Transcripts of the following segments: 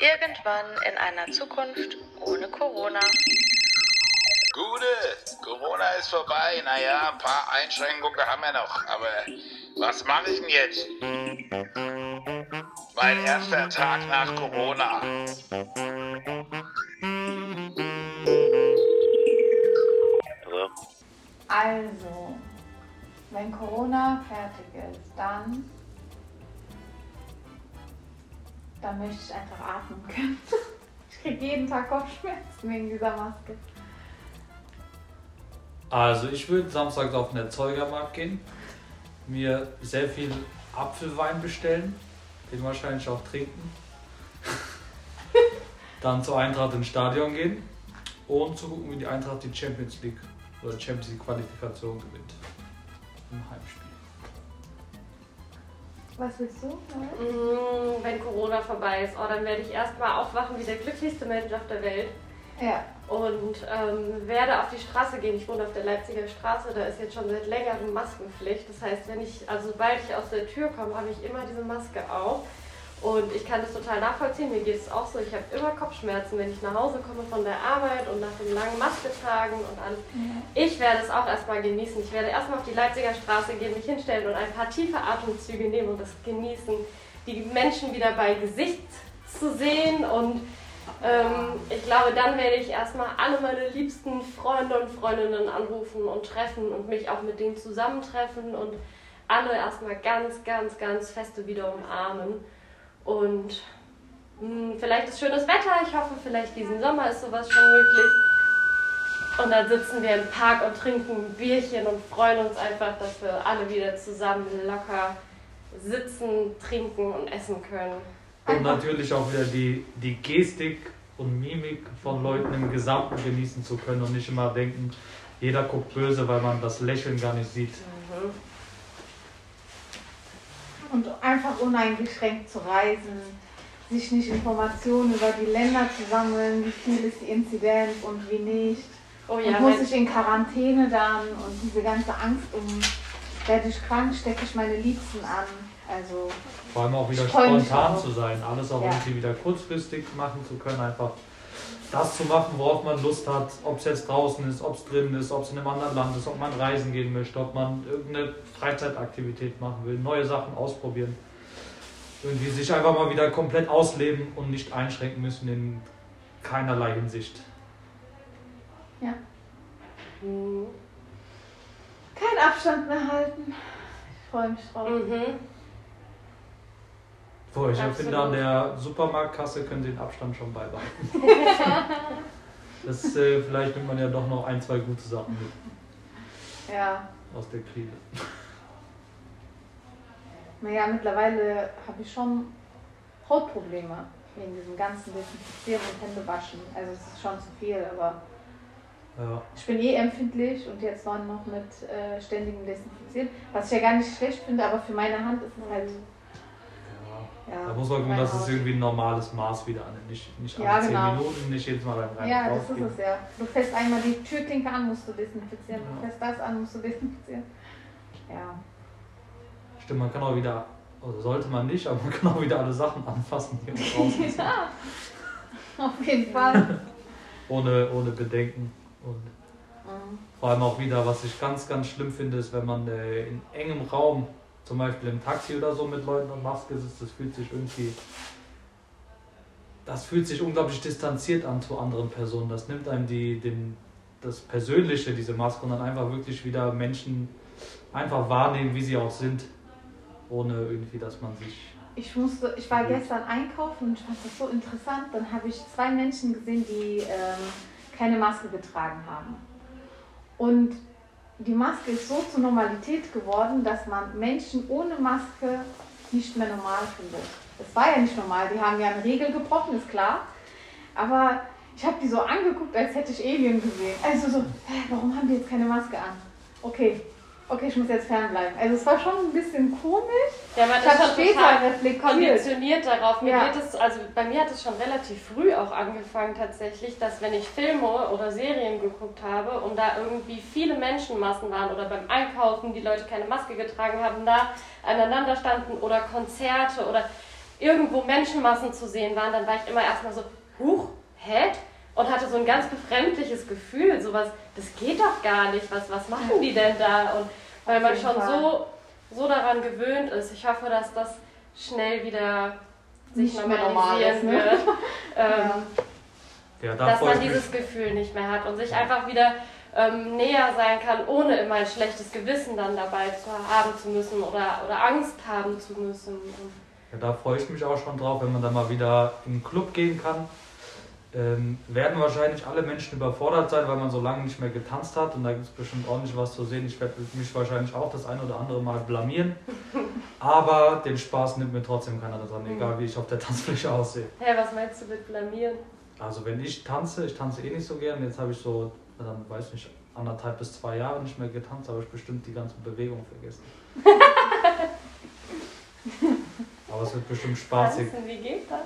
Irgendwann in einer Zukunft ohne Corona. Gute, Corona ist vorbei. Naja, ein paar Einschränkungen haben wir noch. Aber was mache ich denn jetzt? Mein erster Tag nach Corona. Hallo? Also, wenn Corona fertig ist, dann, dann möchte ich einfach atmen können. Ich kriege jeden Tag Kopfschmerzen wegen dieser Maske. Also ich würde samstags auf den Erzeugermarkt gehen, mir sehr viel Apfelwein bestellen, den wahrscheinlich auch trinken. Dann zur Eintracht ins Stadion gehen und zu gucken, wie die Eintracht die Champions League oder Champions League Qualifikation gewinnt. Im Heimspiel. Was willst du? Mm, Wenn Corona vorbei ist, oh, dann werde ich erstmal aufwachen wie der glücklichste Mensch auf der Welt Ja. und ähm, werde auf die Straße gehen. Ich wohne auf der Leipziger Straße, da ist jetzt schon seit längerem Maskenpflicht. Das heißt, wenn ich, also sobald ich aus der Tür komme, habe ich immer diese Maske auf. Und ich kann das total nachvollziehen. Mir geht es auch so. Ich habe immer Kopfschmerzen, wenn ich nach Hause komme von der Arbeit und nach dem langen Maske tragen und alles. Ich werde es auch erstmal genießen. Ich werde erstmal auf die Leipziger Straße gehen, mich hinstellen und ein paar tiefe Atemzüge nehmen und das genießen. Die Menschen wieder bei Gesicht zu sehen und ähm, ich glaube, dann werde ich erstmal alle meine liebsten Freunde und Freundinnen anrufen und treffen und mich auch mit denen zusammentreffen und alle erstmal ganz, ganz, ganz feste wieder umarmen. Und mh, vielleicht ist schönes Wetter. Ich hoffe, vielleicht diesen Sommer ist sowas schon möglich. Und dann sitzen wir im Park und trinken ein Bierchen und freuen uns einfach, dass wir alle wieder zusammen locker sitzen, trinken und essen können. Und natürlich auch wieder die, die Gestik und Mimik von Leuten im Gesamten genießen zu können und nicht immer denken, jeder guckt böse, weil man das Lächeln gar nicht sieht. Und einfach uneingeschränkt zu reisen, sich nicht Informationen über die Länder zu sammeln, wie viel ist die Inzidenz und wie nicht. Oh und ja, muss mein- ich in Quarantäne dann und diese ganze Angst um, werde ich krank, stecke ich meine Liebsten an. Also, Vor allem auch wieder spontan zu sein, alles auch Ja. irgendwie wieder kurzfristig machen zu können, einfach das zu machen, worauf man Lust hat, ob es jetzt draußen ist, ob es drin ist, ob es in einem anderen Land ist, ob man reisen gehen möchte, ob man irgendeine Freizeitaktivität machen will, neue Sachen ausprobieren. Irgendwie sich einfach mal wieder komplett ausleben und nicht einschränken müssen in keinerlei Hinsicht. Mhm. kein Abstand mehr halten. Ich freue mich drauf. Mhm. Boah, ich Absolut. finde, an der Supermarktkasse können Sie den Abstand schon beibehalten. das, äh, vielleicht nimmt man ja doch noch ein, zwei gute Sachen mit Ja, aus der Krise. naja, mittlerweile habe ich schon Hautprobleme wegen diesem ganzen Desinfizieren und Händewaschen. Also, es ist schon zu viel, aber Ja. ich bin eh empfindlich und jetzt noch mit äh, ständigem Desinfizieren. Was ich ja gar nicht schlecht finde, aber für meine Hand ist es halt. Ja. Da muss man gucken, dass es irgendwie ein normales Maß wieder annimmt. Nicht, nicht alle Ja, 10 genau. Minuten, nicht jedes Mal rein, rein Ja, das ist es ja. Du fährst einmal die Türklinke an, musst du desinfizieren. Du Ja. fährst das an, musst du desinfizieren. Ja. Stimmt, man kann auch wieder, also sollte man nicht, aber man kann auch wieder alle Sachen anfassen, die man draußen ja. Auf jeden Fall. ohne, ohne Bedenken. Und Mhm. vor allem auch wieder, was ich ganz, ganz schlimm finde, ist, wenn man äh, in engem Raum, zum Beispiel im Taxi oder so mit Leuten und Maske sitzt, das fühlt sich irgendwie, das fühlt sich unglaublich distanziert an zu anderen Personen. Das nimmt einem die, den, das Persönliche, diese Maske, und dann einfach wirklich wieder Menschen einfach wahrnehmen, wie sie auch sind, ohne irgendwie, dass man sich Ich musste, ich war gestern einkaufen und ich fand das so interessant. Dann habe ich zwei Menschen gesehen, die ähm, keine Maske getragen haben. Und die Maske ist so zur Normalität geworden, dass man Menschen ohne Maske nicht mehr normal findet. Das war ja nicht normal. Die haben ja eine Regel gebrochen, ist klar. Aber ich habe die so angeguckt, als hätte ich Alien gesehen. Also so, warum haben die jetzt keine Maske an? Okay, okay, ich muss jetzt fernbleiben. Also es war schon ein bisschen komisch. Ja, man Ich ist schon später total reflektiert. konditioniert darauf. Mir Ja. geht es, also bei mir hat es schon relativ früh auch angefangen tatsächlich, dass wenn ich Filme oder Serien geguckt habe und da irgendwie viele Menschenmassen waren oder beim Einkaufen die Leute keine Maske getragen haben, da aneinander standen oder Konzerte oder irgendwo Menschenmassen zu sehen waren, dann war ich immer erstmal so, huch, hä? Und hatte so ein ganz befremdliches Gefühl, sowas, das geht doch gar nicht, was, was machen die denn da? Und weil man schon so, so daran gewöhnt ist. Ich hoffe, dass das schnell wieder sich Nicht mehr normal ist, normalisieren ne? wird. Ähm, Ja, da dass man ich mich. dieses Gefühl nicht mehr hat und sich einfach wieder ähm, näher sein kann, ohne immer ein schlechtes Gewissen dann dabei zu haben zu müssen oder, oder Angst haben zu müssen. Ja, da freue ich mich auch schon drauf, wenn man dann mal wieder in den Club gehen kann. Ähm, werden wahrscheinlich alle Menschen überfordert sein, weil man so lange nicht mehr getanzt hat und da gibt es bestimmt ordentlich was zu sehen. Ich werde mich wahrscheinlich auch das ein oder andere Mal blamieren, aber den Spaß nimmt mir trotzdem keiner daran, egal wie ich auf der Tanzfläche aussehe. hey, was meinst du mit blamieren? Also wenn ich tanze, ich tanze eh nicht so gern, jetzt habe ich so, dann weiß nicht, anderthalb bis zwei Jahre nicht mehr getanzt, habe ich bestimmt die ganze Bewegung vergessen. aber es wird bestimmt spaßig. Tanzen, wie geht das?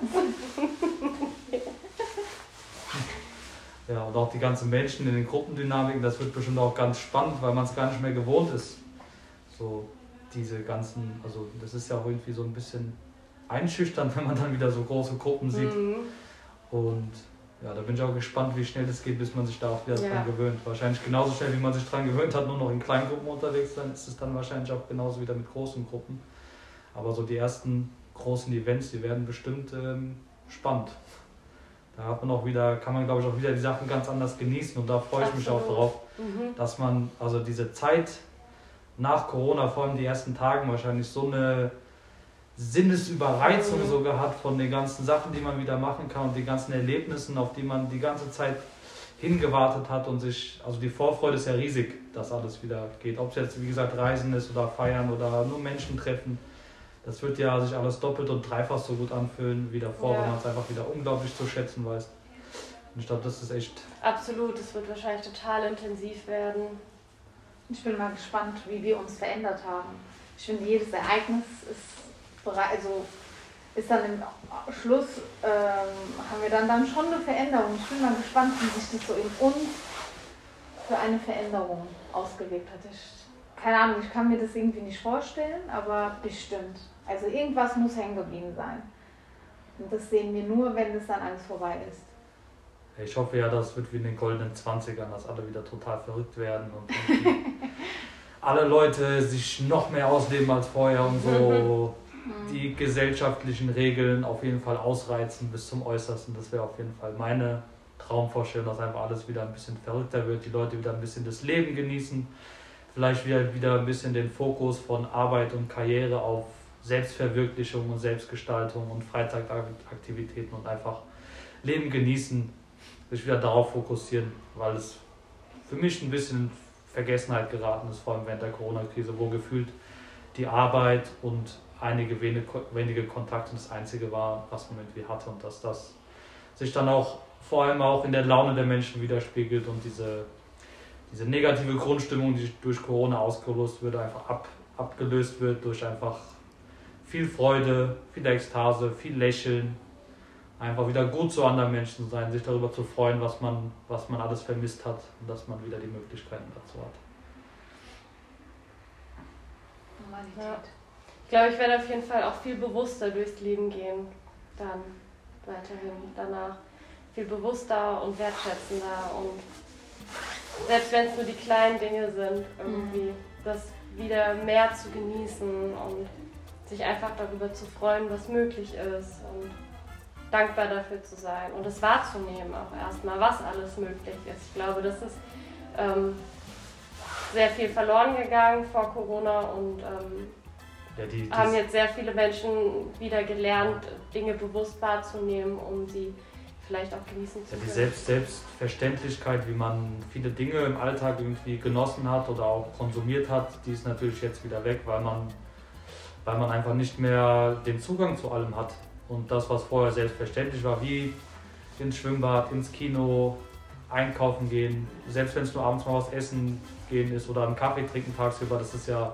Ja, und auch die ganzen Menschen in den Gruppendynamiken, das wird bestimmt auch ganz spannend, weil man es gar nicht mehr gewohnt ist. So diese ganzen, also das ist ja auch irgendwie so ein bisschen einschüchternd, wenn man dann wieder so große Gruppen sieht. Mhm. Und ja, da bin ich auch gespannt, wie schnell das geht, bis man sich da auch wieder Ja. dran gewöhnt. Wahrscheinlich genauso schnell, wie man sich dran gewöhnt hat, nur noch in kleinen Gruppen unterwegs sein, ist es dann wahrscheinlich auch genauso wieder mit großen Gruppen. Aber so die ersten großen Events, die werden bestimmt ähm, spannend. Da hat man auch wieder, kann man glaube ich auch wieder die Sachen ganz anders genießen und da freue ich mich auch drauf, Mhm. dass man also diese Zeit nach Corona, vor allem die ersten Tagen, wahrscheinlich so eine Sinnesüberreizung Mhm. sogar hat von den ganzen Sachen, die man wieder machen kann und die ganzen Erlebnissen, auf die man die ganze Zeit hingewartet hat und sich, also die Vorfreude ist ja riesig, dass alles wieder geht. Ob es jetzt, wie gesagt, Reisen ist oder Feiern oder nur Menschen treffen. Das wird ja sich alles doppelt und dreifach so gut anfühlen wie davor, Ja. wenn man es einfach wieder unglaublich zu schätzen weiß. Und ich glaube, das ist echt Absolut, es wird wahrscheinlich total intensiv werden. Ich bin mal gespannt, wie wir uns verändert haben. Ich finde, jedes Ereignis ist, also ist dann im Schluss, ähm, haben wir dann, dann schon eine Veränderung. Ich bin mal gespannt, wie sich das so in uns für eine Veränderung ausgewirkt hat. Ich, keine Ahnung, ich kann mir das irgendwie nicht vorstellen, aber bestimmt. Also irgendwas muss hängen geblieben sein. Und das sehen wir nur, wenn das dann alles vorbei ist. Ich hoffe ja, das wird wie in den goldenen 20ern, dass alle wieder total verrückt werden und alle Leute sich noch mehr ausleben als vorher und so die gesellschaftlichen Regeln auf jeden Fall ausreizen bis zum Äußersten. Das wäre auf jeden Fall meine Traumvorstellung, dass einfach alles wieder ein bisschen verrückter wird, die Leute wieder ein bisschen das Leben genießen, vielleicht wieder, wieder ein bisschen den Fokus von Arbeit und Karriere auf Selbstverwirklichung und Selbstgestaltung und Freizeitaktivitäten und einfach Leben genießen, sich wieder darauf fokussieren, weil es für mich ein bisschen in Vergessenheit geraten ist, vor allem während der Corona-Krise, wo gefühlt die Arbeit und einige wenige, Kontakte das Einzige war, was man irgendwie hatte und dass das sich dann auch vor allem auch in der Laune der Menschen widerspiegelt und diese, diese negative Grundstimmung, die durch Corona ausgelöst wird, einfach ab, abgelöst wird durch einfach viel Freude, viel Ekstase, viel Lächeln, einfach wieder gut zu anderen Menschen sein, sich darüber zu freuen, was man, was man alles vermisst hat und dass man wieder die Möglichkeiten dazu hat. Normalität. Ich glaube, ich werde auf jeden Fall auch viel bewusster durchs Leben gehen. Dann weiterhin danach. Viel bewusster und wertschätzender und selbst wenn es nur die kleinen Dinge sind, irgendwie das wieder mehr zu genießen und sich einfach darüber zu freuen, was möglich ist und dankbar dafür zu sein und es wahrzunehmen auch erstmal, was alles möglich ist. Ich glaube, das ist ähm, sehr viel verloren gegangen vor Corona und ähm, Ja, die, haben jetzt sehr viele Menschen wieder gelernt, Dinge bewusst wahrzunehmen, um sie vielleicht auch genießen zu ja, können. die Selbst, Selbstverständlichkeit, wie man viele Dinge im Alltag irgendwie genossen hat oder auch konsumiert hat, die ist natürlich jetzt wieder weg, weil man, weil man einfach nicht mehr den Zugang zu allem hat. Und das, was vorher selbstverständlich war, wie ins Schwimmbad, ins Kino, einkaufen gehen, selbst wenn es nur abends mal was essen gehen ist oder einen Kaffee trinken tagsüber, das ist ja,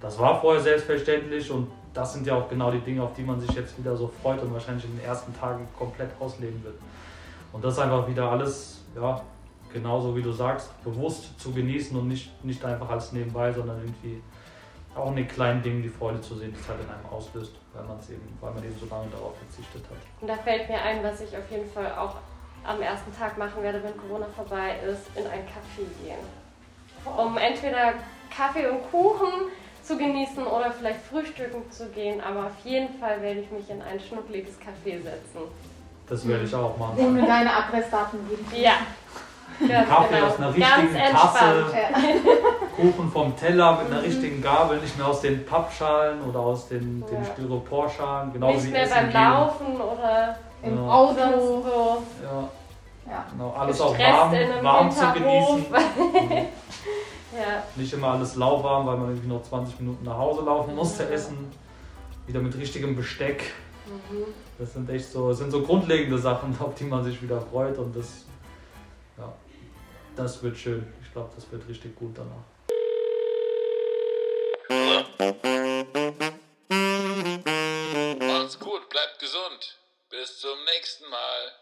das war vorher selbstverständlich und das sind ja auch genau die Dinge, auf die man sich jetzt wieder so freut und wahrscheinlich in den ersten Tagen komplett ausleben wird. Und das einfach wieder alles, ja, genauso wie du sagst, bewusst zu genießen und nicht, nicht einfach als nebenbei, sondern irgendwie auch in den kleinen Dingen die Freude zu sehen, die es halt in einem auslöst, weil, man's eben, weil man eben so lange darauf verzichtet hat. Und da fällt mir ein, was ich auf jeden Fall auch am ersten Tag machen werde, wenn Corona vorbei ist, in ein Café gehen. Um entweder Kaffee und Kuchen zu genießen oder vielleicht frühstücken zu gehen, aber auf jeden Fall werde ich mich in ein schnuckliges Café setzen. Das werde ich auch machen. Ohne deine Adressdaten geben. Ja. Ganz Kaffee genau. aus einer Ganz richtigen entspannt. Tasse. Ja. Kuchen vom Teller mit einer richtigen Gabel, nicht mehr aus den Pappschalen oder aus den, den Ja. Styroporschalen. Genau Nicht wie mehr Essen beim gehen. Laufen oder Im Ja. Auto. so Ja, Ja. genau. Alles auch warm, warm zu genießen. ja. Nicht immer alles lauwarm, weil man irgendwie noch 20 Minuten nach Hause laufen musste, Ja. essen. Wieder mit richtigem Besteck. Mhm. Das sind echt so, das sind so grundlegende Sachen, auf die man sich wieder freut und das, ja, das wird schön. Ich glaube, das wird richtig gut danach. Macht's gut, bleibt gesund. Bis zum nächsten Mal.